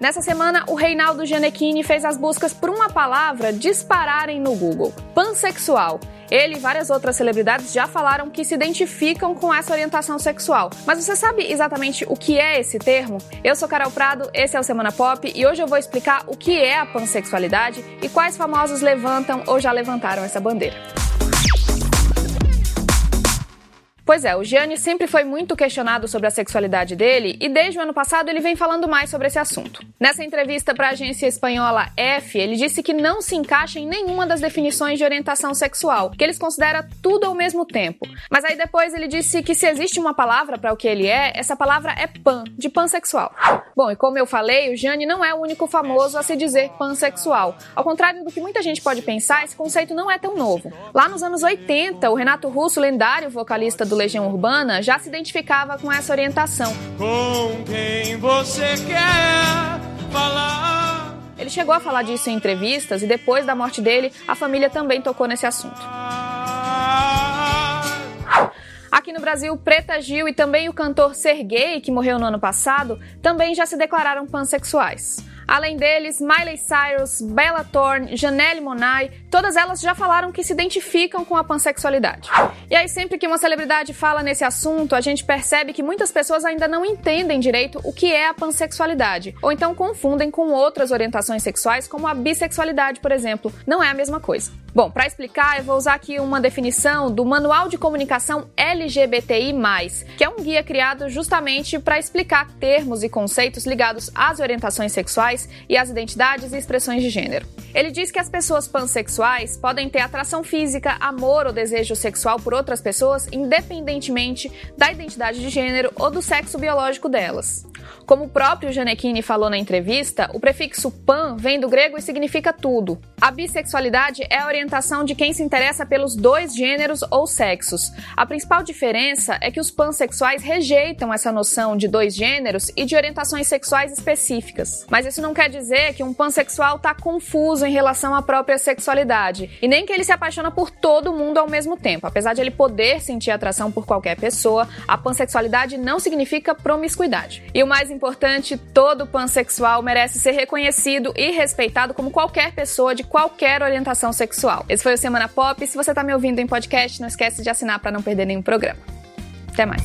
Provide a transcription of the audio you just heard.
Nessa semana, o Reinaldo Gianecchini fez as buscas por uma palavra dispararem no Google: pansexual. Ele e várias outras celebridades já falaram que se identificam com essa orientação sexual. Mas você sabe exatamente o que é esse termo? Eu sou Carol Prado, esse é o Semana Pop e hoje eu vou explicar o que é a pansexualidade e quais famosos levantam ou já levantaram essa bandeira. Pois é, o Gianni sempre foi muito questionado sobre a sexualidade dele e desde o ano passado ele vem falando mais sobre esse assunto. Nessa entrevista para a agência espanhola F, ele disse que não se encaixa em nenhuma das definições de orientação sexual, que eles considera tudo ao mesmo tempo. Mas aí depois ele disse que se existe uma palavra para o que ele é, essa palavra é pan, de pansexual. Bom, e como eu falei, o Gianni não é o único famoso a se dizer pansexual. Ao contrário do que muita gente pode pensar, esse conceito não é tão novo. Lá nos anos 80, o Renato Russo, lendário vocalista do Legião Urbana já se identificava com essa orientação. Com quem você quer falar? Ele chegou a falar disso em entrevistas e depois da morte dele, a família também tocou nesse assunto. Aqui no Brasil, Preta Gil e também o cantor Serguei, que morreu no ano passado, também já se declararam pansexuais. Além deles, Miley Cyrus, Bella Thorne, Janelle Monáe, todas elas já falaram que se identificam com a pansexualidade. E aí, sempre que uma celebridade fala nesse assunto, a gente percebe que muitas pessoas ainda não entendem direito o que é a pansexualidade, ou então confundem com outras orientações sexuais, como a bissexualidade, por exemplo. Não é a mesma coisa. Bom, para explicar, eu vou usar aqui uma definição do Manual de Comunicação LGBTI+, que é um guia criado justamente para explicar termos e conceitos ligados às orientações sexuais e as identidades e expressões de gênero. Ele diz que as pessoas pansexuais podem ter atração física, amor ou desejo sexual por outras pessoas, independentemente da identidade de gênero ou do sexo biológico delas. Como o próprio Janequini falou na entrevista, o prefixo pan vem do grego e significa tudo. A bissexualidade é a orientação de quem se interessa pelos dois gêneros ou sexos. A principal diferença é que os pansexuais rejeitam essa noção de dois gêneros e de orientações sexuais específicas. Mas isso não quer dizer que um pansexual está confuso em relação à própria sexualidade, e nem que ele se apaixona por todo mundo ao mesmo tempo. Apesar de ele poder sentir atração por qualquer pessoa, a pansexualidade não significa promiscuidade. E o mais importante, todo pansexual merece ser reconhecido e respeitado como qualquer pessoa de qualquer orientação sexual. Esse foi o Semana Pop. Se você está me ouvindo em podcast, não esquece de assinar para não perder nenhum programa. Até mais.